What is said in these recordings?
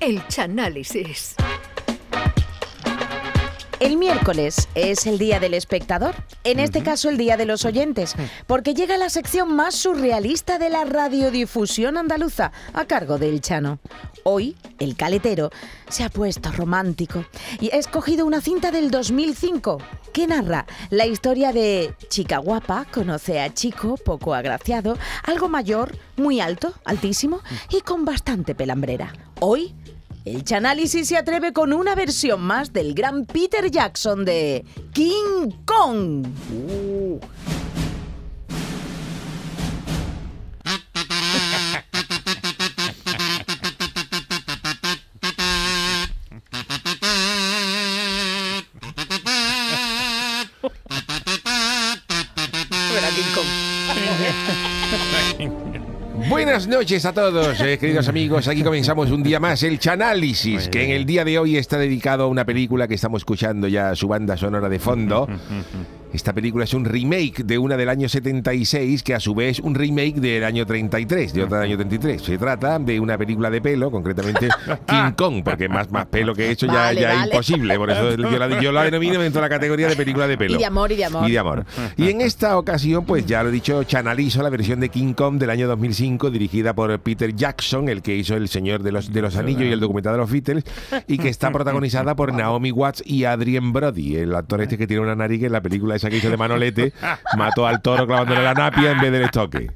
El Chanálisis. El miércoles es el día del espectador, en este caso el día de los oyentes, porque llega la sección más surrealista de la radiodifusión andaluza, a cargo del Chano. Hoy, el caletero se ha puesto romántico y ha escogido una cinta del 2005 que narra la historia de chica guapa conoce a chico poco agraciado, algo mayor, muy alto, altísimo y con bastante pelambrera. Hoy el Chanálisis se atreve con una versión más del gran Peter Jackson de King Kong. Buenas noches a todos, eh, queridos amigos. Aquí comenzamos un día más el Chanálisis, que en el día de hoy está dedicado a una película que estamos escuchando ya su banda sonora de fondo. Esta película es un remake de una del año 76, que a su vez un remake del año 33, de otra del año 33. Se trata de una película de pelo, concretamente King Kong, porque más, más pelo que eso ya, Vale, ya es imposible. Por eso yo la, yo la denomino dentro de la categoría de película de pelo. Y de amor, y de amor. Y de amor. Y en esta ocasión, pues ya lo he dicho, chanalizo la versión de King Kong del año 2005, dirigida por Peter Jackson, el que hizo El Señor de los, de los Anillos y el documental de los Beatles, y que está protagonizada por Naomi Watts y Adrien Brody, el actor este que tiene una nariz que en la película esa que hizo de Manolete mató al toro clavándole la napia en vez del estoque.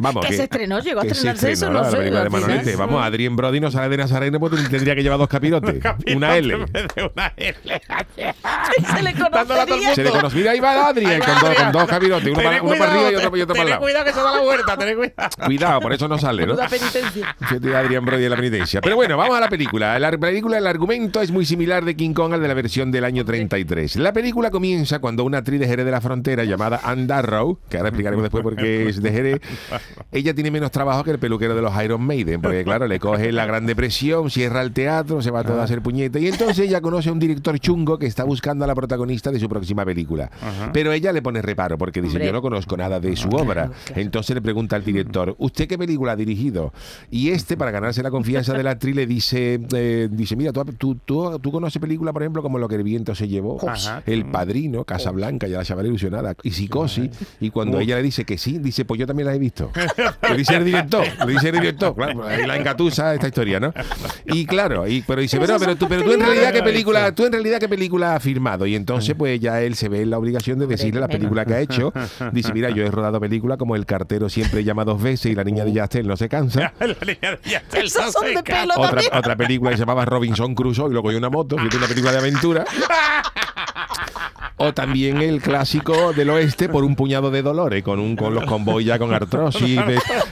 Vamos, Que se estrenó, llegó a estrenarse eso, no la sé, película de. Manolete. Vamos, Adrien Brody no sale de Nazareno porque tendría que llevar dos capirotes, una L. una L. Se le conocería. Se le conoce. Mira, ahí va Adrien con, dos- con dos capirotes, uno, para, uno para arriba y otro, y otro para el Tened lado. cuidado que se da la vuelta, tened cuidado. Cuidado, por eso no sale, ¿no? La penitencia. Fíjate de Adrián Brody de la penitencia. Pero bueno, vamos a la película. La película, el argumento es muy similar de King Kong al de la versión del año 33. La película comienza cuando una actriz de Jerez de la Frontera llamada Anne Darrow, que ahora explicaremos después por qué es de Jerez, ella tiene menos trabajo que el peluquero de los Iron Maiden, porque claro, le coge la Gran Depresión, cierra el teatro, se va todo a hacer puñete. Y entonces ella conoce a un director chungo que está buscando a la protagonista de su próxima película. Pero ella le pone reparo, porque dice, Hombre. yo no conozco nada de su obra. Entonces le pregunta al director, ¿usted qué película ha dirigido? Y este, para ganarse la confianza de la actriz, le dice, eh, dice mira, ¿tú, tú, tú, tú conoces películas, por ejemplo, como Lo que el viento se llevó, Ajá. El Padrino, Casablanca, ya la chavala ilusionada, y Psicosis. Y cuando ella le dice que sí, dice, pues yo también la he visto. Le dice el director, le dice el director, claro, ahí la engatusa esta historia, ¿no? Y claro, y, pero dice, pero, pero, tú, pero tú en realidad qué película, tú en realidad qué película has firmado. Y entonces, pues ya él se ve en la obligación de decirle la película que ha hecho. Dice, mira, yo he rodado películas como El cartero siempre llama dos veces y la niña de Yastel no se cansa. La línea de Yastel Esos no son se de cansa. pelo Otra, otra película que se llamaba Robinson Crusoe y luego hay una moto, una película de aventura. O también el clásico del oeste por un puñado de dolores, con un con los convoy ya con artrosis.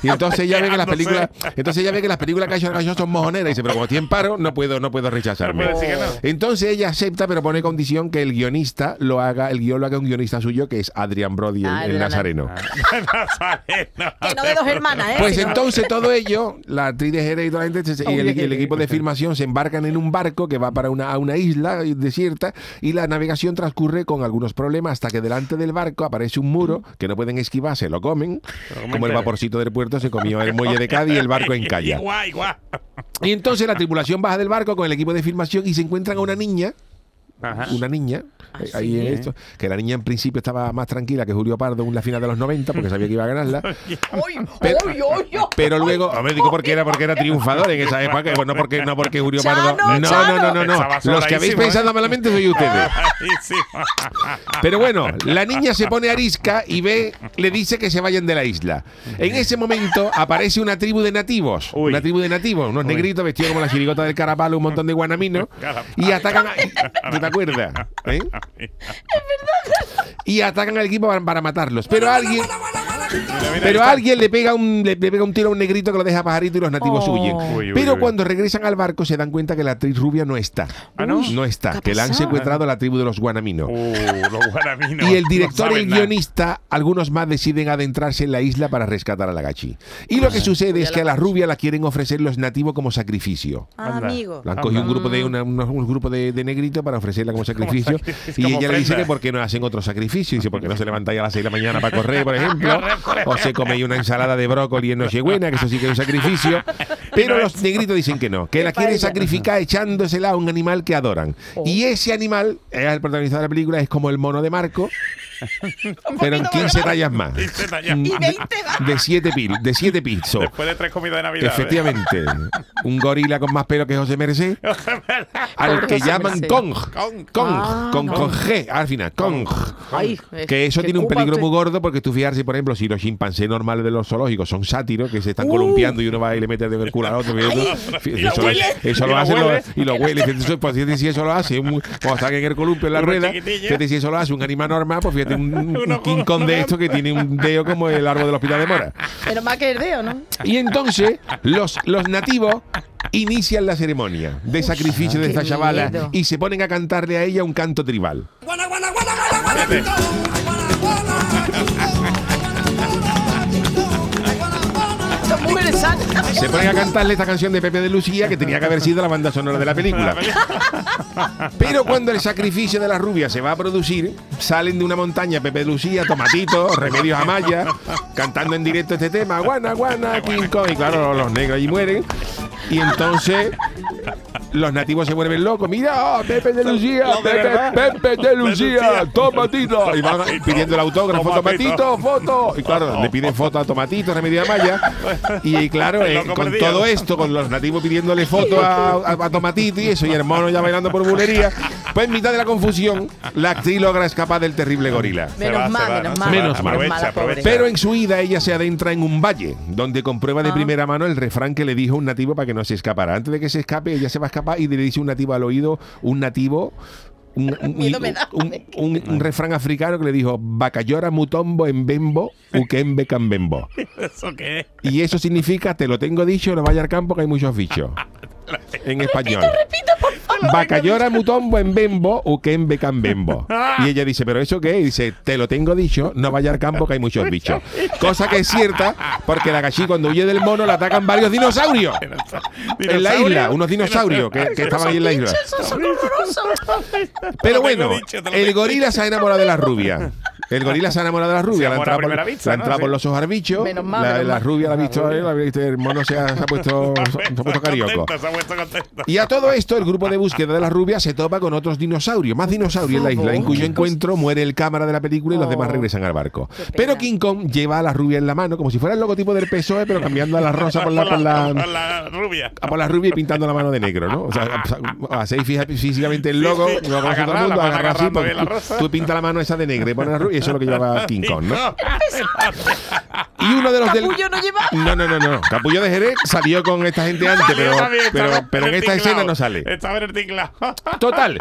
Y entonces ella ve que las películas, entonces ella ve que las películas que ha hecho, que ha hecho son mojoneras y dice, pero como estoy en paro, no puedo, no puedo rechazarme. No puede decir que no. Entonces ella acepta, pero pone condición que el guionista lo haga, el guion lo haga un guionista suyo, que es Adrián Brody, el, Ah, el el nazareno. Nazareno. Que no de dos hermanas, ¿eh? Pues entonces todo ello, la actriz de Jerez y toda la gente y el, equipo de filmación se embarcan en un barco que va para una, a una isla desierta y la navegación transcurre con algunos problemas hasta que delante del barco aparece un muro que no pueden esquivar, se lo comen, como el vaporcito del puerto se comió el muelle de Cádiz y el barco en Calla. Y entonces la tripulación baja del barco con el equipo de filmación y se encuentran a una niña Ajá. una niña Ah, eh, ahí en esto, que la niña en principio estaba más tranquila que Julio Pardo en la final de los 90 porque sabía que iba a ganarla ¡Uy, pero, luego, hombre, digo porque era porque era triunfador en esa época, no porque no porque Julio Chano, Pardo. No, Chano. no, no, no, no. Los que habéis pensado ¿eh? malamente soy ustedes. Pero bueno, la niña se pone arisca y ve, le dice que se vayan de la isla. En ese momento aparece una tribu de nativos, Uy. una tribu de nativos, unos negritos vestidos como la chirigota del carapalo, un montón de guanaminos, y atacan. A, ¿Tú te acuerdas? ¿Eh? Y atacan al equipo para, para matarlos. Pero alguien. Pero alguien le pega un le, le pega un tiro a un negrito que lo deja pajarito y los nativos Oh. huyen. Uy, uy, Pero uy. cuando regresan al barco se dan cuenta que la actriz rubia no está. ¿Ah, no? No está, ¿qué que la han secuestrado a la tribu de los guanaminos. Uh, los. Y el no director y el nada. guionista, algunos más deciden adentrarse en la isla para rescatar a la gachi. Y lo que sucede es que a la rubia la quieren ofrecer los nativos como sacrificio. Ah, amigo. La han cogido un grupo de una- un grupo de, de negritos para ofrecerla como sacrificio. sacrificio, y como ella le dice que por qué no hacen otro sacrificio. Dice, porque no se levantáis a las 6 de la mañana para correr, por ejemplo. O se coméis una ensalada de brócoli en Nochebuena, que eso sí que es un sacrificio. Pero los negritos dicen que no, que la quieren sacrificar echándosela a un animal que adoran. Oh. Y ese animal, es el protagonista de la película, es como el mono de Marco, pero en 15 tallas más. Y se talla. Y 20 más. De 7 pil, de siete pisos. Después de tres comidas de Navidad. ¿eh? Efectivamente, un gorila con más pelo que José Merced, al que José llaman Merced. Kong, Kong. Kong, Ah, con, Kong. con G al final, Kong. Ay, es Que eso que tiene un peligro usted- muy gordo porque tú fijarse, por ejemplo, si los chimpancés normales de los zoológicos son sátiros que se están Uh. columpiando y uno va y le mete de el culo al otro. Eso, lo lo hace lo- huele. y lo huele. Pues, si eso lo hace cuando están en el columpio en la rueda. si eso lo hace un animal normal, pues fíjate un, un King Kong de esto que tiene un dedo como el árbol del hospital de Mora. Pero más que el dedo, ¿no? Y entonces los, los nativos inician la ceremonia de sacrificio de esta chavala miedo. y se ponen a cantarle a ella un canto tribal. Son Se ponen a cantarle esta canción de Pepe de Lucía que tenía que haber sido la banda sonora de la película. Pero cuando el sacrificio de la rubia se va a producir, salen de una montaña Pepe de Lucía, Tomatito, Remedios Amaya, cantando en directo este tema, guana, guana, King Kong. Y claro, los negros allí mueren. Y entonces los nativos se vuelven locos. Mira, ah, Pepe de Lucía, de Pepe, de Lucía. Tomatito. Y van pidiendo el autógrafo, Tomatito. Tomatito, foto. Y claro, le piden foto a Tomatito, Remedio Amaya. Y claro, El eh, con perdido. todo esto, con los nativos pidiéndole foto a, a- a Tomatito y eso, y el mono ya bailando por bulería, pues en mitad de la confusión, la actriz logra escapar del terrible gorila. Menos mal, menos ¿no? mal. Menos mal. Pero en su ida ella se adentra en un valle, donde comprueba de Ah. primera mano el refrán que le dijo un nativo para que no se escapara. Antes de que se escape, ella se va a escapar y le dice un nativo al oído, un nativo... Un, un- Miedo me da. un- un- un refrán africano que le dijo Bacayora mutombo en bembo, ukembe cambembo. ¿Eso qué? Y eso significa, te lo tengo dicho, no vaya al campo que hay muchos bichos. En español. Bacayora mutombo en bembo, ukembe cambembo. Y ella dice, ¿pero eso qué? Y dice, te lo tengo dicho, no vaya al campo que hay muchos bichos. Cosa que es cierta, porque la gachí cuando huye del mono la atacan varios dinosaurios. En la isla, unos dinosaurios que, que estaban ahí en la isla. Pero bueno, el gorila se ha enamorado de la rubia. El gorila se ha enamorado de la rubia. Se La ha amor a entrado por, primera vista, la por los ojos al bicho. Menos mal, la, menos la mal. rubia la ha visto él, la el mono se ha, se ha puesto, se ha puesto carioco. Contento, Se ha puesto contento. Y a todo esto, el grupo de búsqueda de la rubia se topa con otros dinosaurios, más dinosaurios en la isla, en cuyo encuentro muere el cámara de la película y los Oh. demás regresan al barco. Pero King Kong lleva a la rubia en la mano, como si fuera el logotipo del PSOE, pero cambiando a la rosa por la, por la, por la rubia. a por la rubia y pintando la mano de negro, ¿no? O sea, hacéis fija- físicamente el logo, sí. lo conoce todo el mundo, la agarrar así, pues, la tú, pintas la mano esa de negro y pones la rubia, eso es lo que lleva King Kong, ¿no? Y uno de los del... Capullo no lleva. No, no, no, no. Capullo de Jerez salió con esta gente antes, pero, pero, pero en esta escena no sale. Está verticlado. Total.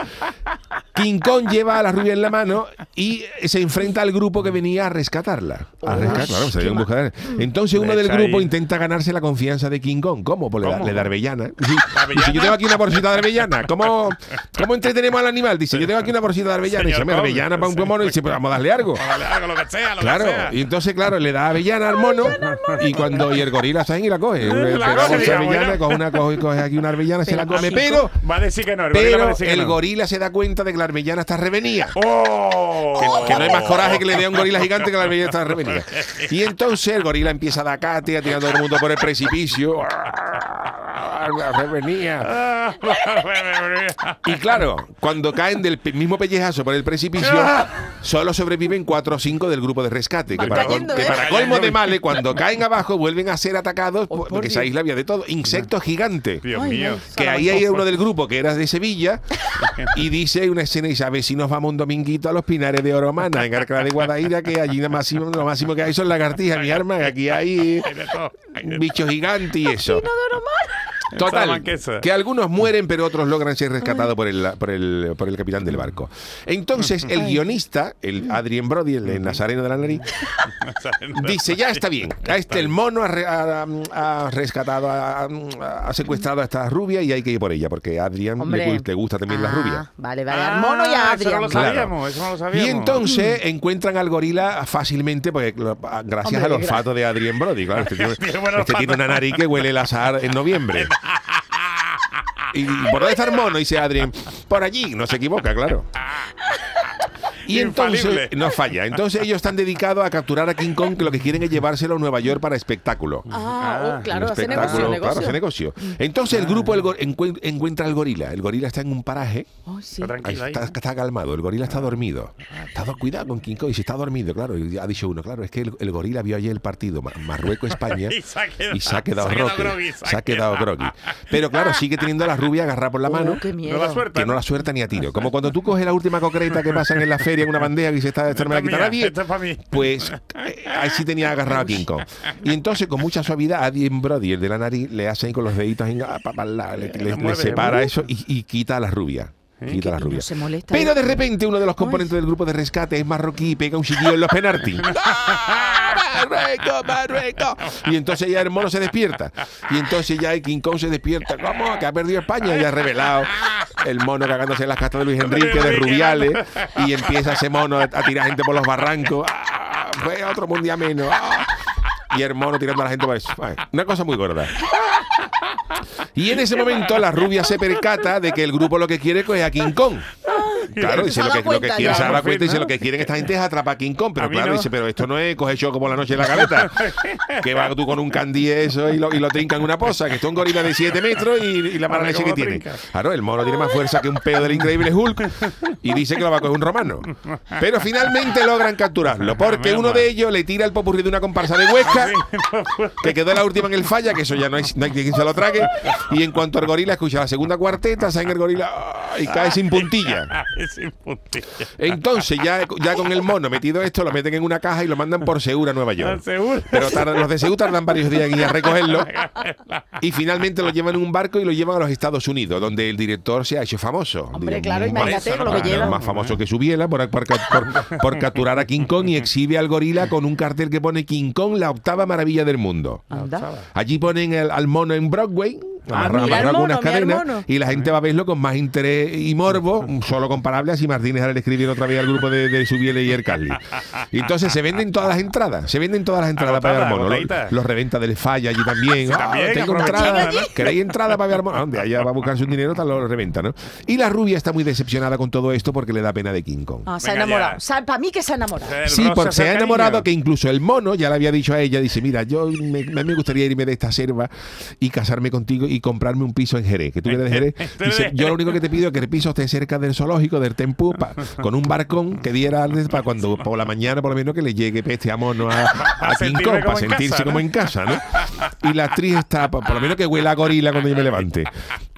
King Kong lleva a la rubia en la mano y se enfrenta al grupo que venía a rescatarla. A rescatar, claro, se en Entonces uno del grupo ahí. intenta ganarse la confianza de King Kong. ¿Cómo? Pues le da, ¿Cómo? le da arbellana. Dice, yo tengo aquí una bolsita de arbellana. ¿Cómo, ¿Cómo entretenemos al animal? Dice, yo tengo aquí una bolsita de arbellana. Dice, "Hombre, Kong, arbellana para un mono. Y dice, pues vamos a darle algo. Vale, algo, lo que sea, lo Claro, que sea. y entonces, claro, le da avellana al mono y cuando y el gorila sabe y la coge. La coge, digamos, una, coge, coge aquí una arbellana, se la come, Pero- Va a decir que no. El gorila va a pero decir que el no. gorila se da cuenta de que la arbellana está revenida. ¡Oh! Que no hay más coraje que le dé a un gorila gigante que la arbellana está revenida. Y entonces el gorila empieza a dar cate, a tirar a todo el mundo por el precipicio. Revenía. Ah, Y claro, cuando caen del mismo pellejazo por el precipicio, solo sobreviven cuatro o cinco del grupo de rescate. Que para, col- que ¿eh? para colmo de males, cuando caen abajo, vuelven a ser atacados Oh, por- por porque esa Dios. isla había de todo. Insectos gigantes. Dios mío. Que ahí hay uno del grupo que era de Sevilla y dice una escena y dice, a ver si nos vamos un dominguito a los Pinares de Oromana, en Arcala de Guadaira, que allí lo máximo, lo máximo que hay son lagartijas, mi arma, que aquí hay bichos gigantes y eso. Total, que algunos mueren, pero otros logran ser rescatados por el, por, el, por el capitán del barco. Entonces, el guionista, el Adrien Brody, el de Nazareno de la Nariz, dice, ya está bien, a este el mono ha, re- ha- ha rescatado, ha, ha secuestrado a esta rubia y hay que ir por ella, porque a Adrián le, gusta también la Ah, rubia. Vale, vale. Al mono y a Ah, Eso no lo Claro. sabíamos, eso no lo sabíamos. Y entonces encuentran al gorila fácilmente, porque lo- gracias Hombre, al olfato de Adrien Brody. Claro, este tiene, este tiene una nariz que huele el azar en noviembre. ¿Y por mono? Dice Adrien. Por allí, no se equivoca, claro. Y entonces Infalible. no falla. Entonces ellos están dedicados a capturar a King Kong, que lo que quieren es llevárselo a Nueva York para espectáculo. Ah, oh, claro, Un hace espectáculo, negocio, negocio. Claro, hace negocio. Entonces el grupo el encuentra al gorila. El gorila está en un paraje. Oh, sí. Está calmado, el gorila está dormido. Está do- cuidado con King Kong, y si está dormido, claro. Y ha dicho uno, claro, es que el, el gorila vio ayer el partido Ma- Marruecos-España Y se ha quedado- y se ha quedado se roque, groggy, se ha quedado groggy. Pero claro, sigue teniendo a la rubia agarrada por la mano. Oh, qué miedo. No la suerte. Que no la suelta ni a tiro. Como cuando tú coges la última concreta que pasan en la feria en una bandeja y se está, esta no me la quita mía, nadie. esta es pa' mí. Pues eh, ahí sí tenía agarrado a King Kong. Y entonces, con mucha suavidad, a Dean Brody, el de la nariz, le hace ahí con los deditos, en- ah, pa, pa, la, le, le- le mueve. separa eso y, y quita a la rubia. Quita a la Y no rubia. se molesta. Pero de repente uno de los componentes del grupo de rescate es marroquí y pega un chiquillo en los penaltis. ¡Ah, Marruecos, Marruecos! Y entonces ya el mono se despierta. Y entonces ya el King Kong se despierta. ¿Cómo? Que ha perdido España. Ya ha revelado el mono cagándose en las castas de Luis Enrique, de Rubiales. Y empieza ese mono a, a tirar gente por los barrancos. ¡Ah! Fue otro mundial menos. ¡Ah! Y el mono tirando a la gente por eso. Una cosa muy gorda. Y en ese momento la rubia se percata de que el grupo lo que quiere es a King Kong. Claro, dice lo que, lo que cuenta quiere, ya. se da cuenta y dice lo que quieren esta gente es atrapar a King Kong. Pero claro, no. dice, pero esto no es coger choco por la noche en la caleta. que va tú con un candí eso y lo, y lo trinca en una poza, que esto es un gorila de 7 metros y, y la mala leche que ¿cómo lo tiene. trinca? Claro, el mono tiene más fuerza que un pedo del increíble Hulk y dice que lo va a coger un romano. Pero finalmente logran capturarlo, porque uno de ellos le tira el popurrí de una comparsa de Huesca que quedó la última en el falla, que eso ya no hay, no hay quien se lo trague. Y en cuanto al gorila, escucha la segunda cuarteta, sale el gorila y cae sin puntilla. Sin puntilla. Entonces, ya, ya con el mono metido esto, lo meten en una caja y lo mandan por Segura a Nueva York. Pero tardan- los de Seúl tardan varios días en ir a recogerlo y finalmente lo llevan en un barco y lo llevan a los Estados Unidos, donde el director se ha hecho famoso. Hombre, claro, imagínate eso, lo que lleva. más famoso que su biela por, por- por- por capturar a King Kong y exhibe al gorila con un cartel que pone King Kong, la octava maravilla del mundo. Allí ponen el- al mono en Broadway. Amarra- mira el amarrado con mono, unas mira el cadenas y la gente va a verlo con más interés y morbo, solo comparable a si Martínez ahora le escribiera otra vez al grupo de, de Subiele y el Carly. Y entonces se venden todas las entradas, se venden todas las entradas para ver mono. Los, los reventa del Falla allí también. Ah, también, tengo entrada. ¿no? ¿Queréis entrada para ver mono? ¿A ¿Dónde? Allá va a buscarse un dinero, tal lo reventa, ¿no? Y la rubia está muy decepcionada con todo esto porque le da pena de King Kong. Ah, se ha enamorado. Para mí que se ha enamorado. El Sí, porque se ha cariño. enamorado que incluso el mono ya le había dicho a ella, dice, mira, yo me, me gustaría irme de esta selva y casarme contigo y comprarme un piso en Jerez, que tú eres de Jerez. Dice, yo lo único que te pido es que el piso esté cerca del zoológico, del Tempú, pa- con un barcón que diera para cuando por la mañana por lo menos que le llegue peste a mono a, a King Kong, para en sentirse casa, ¿no? como en casa, ¿no? Y la actriz está, por lo menos que huela a gorila cuando yo me levante.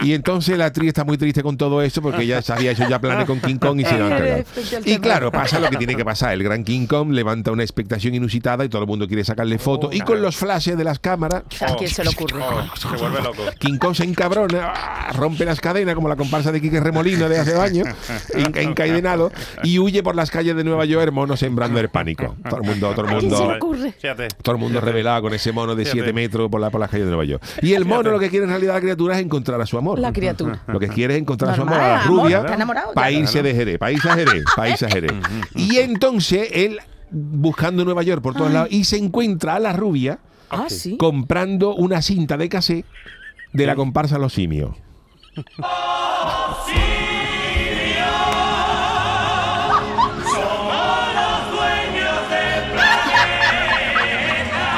Y entonces la actriz está muy triste con todo esto porque ya sabía hecho ya planes con King Kong y se lo han cagado. Y claro, pasa lo que tiene que pasar. El gran King Kong levanta una expectación inusitada y todo el mundo quiere sacarle fotos. y con los flashes de las cámaras, ¿A quién se le ocurre? Oh, se vuelve loco. King Kong se encabrona, rompe las cadenas como la comparsa de Quique Remolino de hace años, en- encadenado, y huye por las calles de Nueva York, mono sembrando el pánico. Todo el mundo, todo el ¿A quién se le mundo. ocurre? Todo el mundo revelado con ese mono de Fíjate. 7 metros por, la, por las calles de Nueva York. Y el mono lo que quiere en realidad la criatura es encontrar a su amor. La criatura. Lo que quiere es encontrar a su amor a la amor, rubia está enamorado, para irse de Jerez, para irse a Jerez, para irse a Jerez. Y entonces él buscando Nueva York por todos lados y se encuentra a la rubia Ah, sí. comprando una cinta de cassette de la comparsa Los Simios.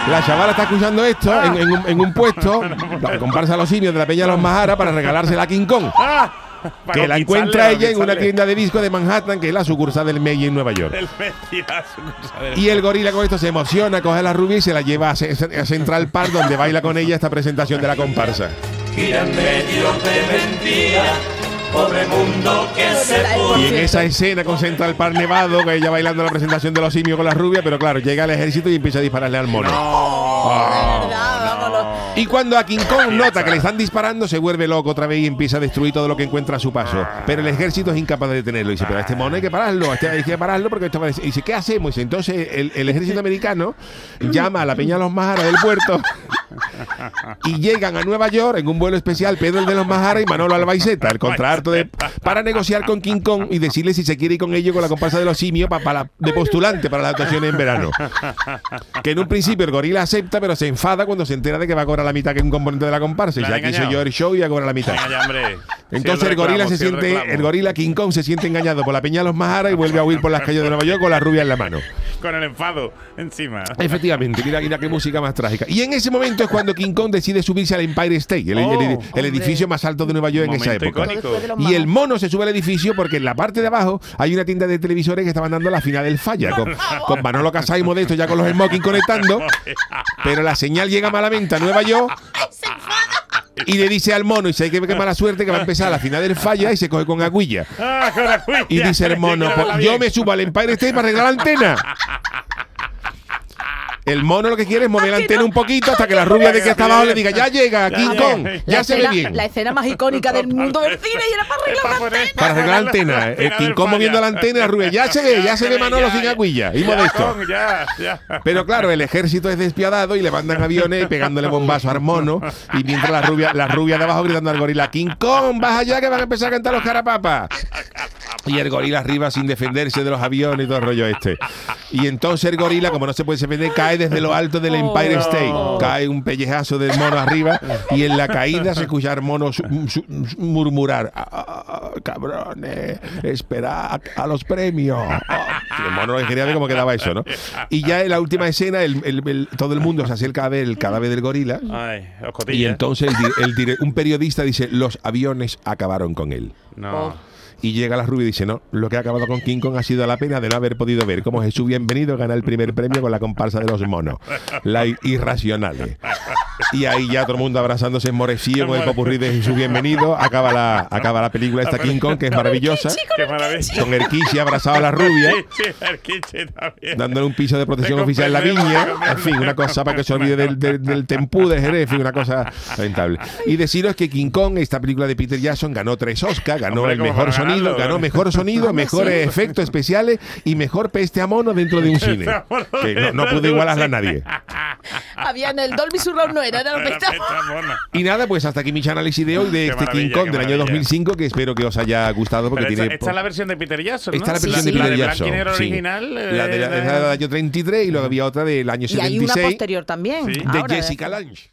La chavala está escuchando esto en, en un, en un puesto, la comparsa Los Simios de la Peña de los Majara para regalársela a King Kong. Ah, Para Que la encuentra ella en una tienda de discos de Manhattan, que es la sucursal del May en Nueva York. El Y el gorila con esto se emociona, coge a la rubia y se la lleva a, Ce- a Central Park, donde baila con ella esta presentación de la comparsa. Gira en medio de mentira, pobre mundo que se Y en esa escena con Central Park nevado, que ella bailando la presentación de los simios con la rubia, pero claro, llega el ejército y empieza a dispararle al mono. De verdad, vámonos. Y cuando a King Kong nota que le están disparando, se vuelve loco otra vez y empieza a destruir todo lo que encuentra a su paso. Pero el ejército es incapaz de detenerlo. Y dice, pero a este mono hay que pararlo, a este hay que pararlo porque esto va a des-". Y dice, ¿qué hacemos? Y dice, entonces el, el ejército americano llama a la Peña de los Majaras del puerto y llegan a Nueva York en un vuelo especial Pedro el de los Majaras y Manolo Albaiceta, el contrato de, para negociar con King Kong y decirle si se quiere ir con ellos con la comparsa de los simios pa- para, de postulante para las actuaciones en verano. Que en un principio el gorila acepta, pero se enfada cuando se entera de que va a cobrar la mitad que un componente de la comparsa. Y ya quiso yo el show y va a cobrar la mitad. Entonces el gorila se sí, siente, el gorila King Kong se siente engañado por la peña de los Mahara y vuelve a huir por las calles de Nueva York con la rubia en la mano. Con el enfado encima. Efectivamente, mira, mira qué música más trágica. Y en ese momento es cuando King Kong decide subirse al Empire State, el, el- el- Oh, el edificio más alto de Nueva York en esa Momento época. de Y el mono se sube al edificio porque en la parte de abajo hay una tienda de televisores que estaban dando la final del falla, con, con Manolo Casá y Modesto ya con los smoking conectando, pero la señal llega malamente a Nueva York y le dice al mono, y se hay que ver qué mala suerte que va a empezar la final del falla y se coge con aguilla. Ah, con la cuilla. Y dice el mono, pues, yo me subo al Empire State para arreglar la antena. El mono lo que quiere es mover la antena un poquito hasta que la rubia de que está abajo le diga, ya llega, King. Kong, ya se ve bien. La escena más icónica del mundo del cine y era para arreglar la antena. Para arreglar la antena. eh. El King Kong moviendo la antena y la rubia, ya se ve, ya se ve Manolo sin aguilla. Y modesto. Pero claro, el ejército es despiadado y le mandan aviones pegándole bombazos al mono. Y mientras la rubia, la rubia de abajo gritando al gorila, King Kong, baja allá que van a empezar a cantar los carapapas. Y el gorila arriba sin defenderse de los aviones y todo el rollo este. Y entonces el gorila, como no se puede defender, cae desde lo alto del Empire State. Cae un pellejazo del mono arriba y en la caída se escucha al mono murmurar, "Ah, ah, ah, cabrones, esperad a los premios. Y el mono quería ver cómo quedaba eso, ¿no? Y ya en la última escena, el- el- el- todo el mundo se acerca a ver el cadáver del gorila. Ay, Y entonces un periodista dice, los aviones acabaron con él. No. Y llega la rubia y dice, no, lo que ha acabado con King Kong ha sido la pena de no haber podido ver cómo Jesús Bienvenido gana el primer premio con la comparsa de los monos, la irracionales. Y ahí ya todo el mundo abrazándose enmorecido con el popurrí de Jesús Bienvenido. Acaba la, acaba la película esta King Kong, que es maravillosa. Con Kishi abrazado a la rubia, dándole un piso de protección Te oficial en la viña. En fin, una cosa para que se olvide del, del, del tempú de Jerez. En fin, una cosa lamentable. Y deciros que King Kong, esta película de Peter Jackson, ganó tres Oscars, ganó el mejor sonido, ganó ¿eh? mejor sonido, mejores efectos especiales y mejor peste a mono dentro de un cine. Que no, no pudo igualarla a nadie. Había en el Dolby Surround, no era, era La mona. Y nada, pues hasta aquí mi análisis de hoy de este King Kong del año maravilla. 2005, que espero que os haya gustado porque esta, tiene... esta es la versión de Peter Jackson, ¿no? Esta es la versión Sí, de. Peter la Jackson. y sí. original. eh, La de la- de- la del año 33 y luego había otra del año Y hay una 76 posterior también. Sí. de ahora, Jessica Lange.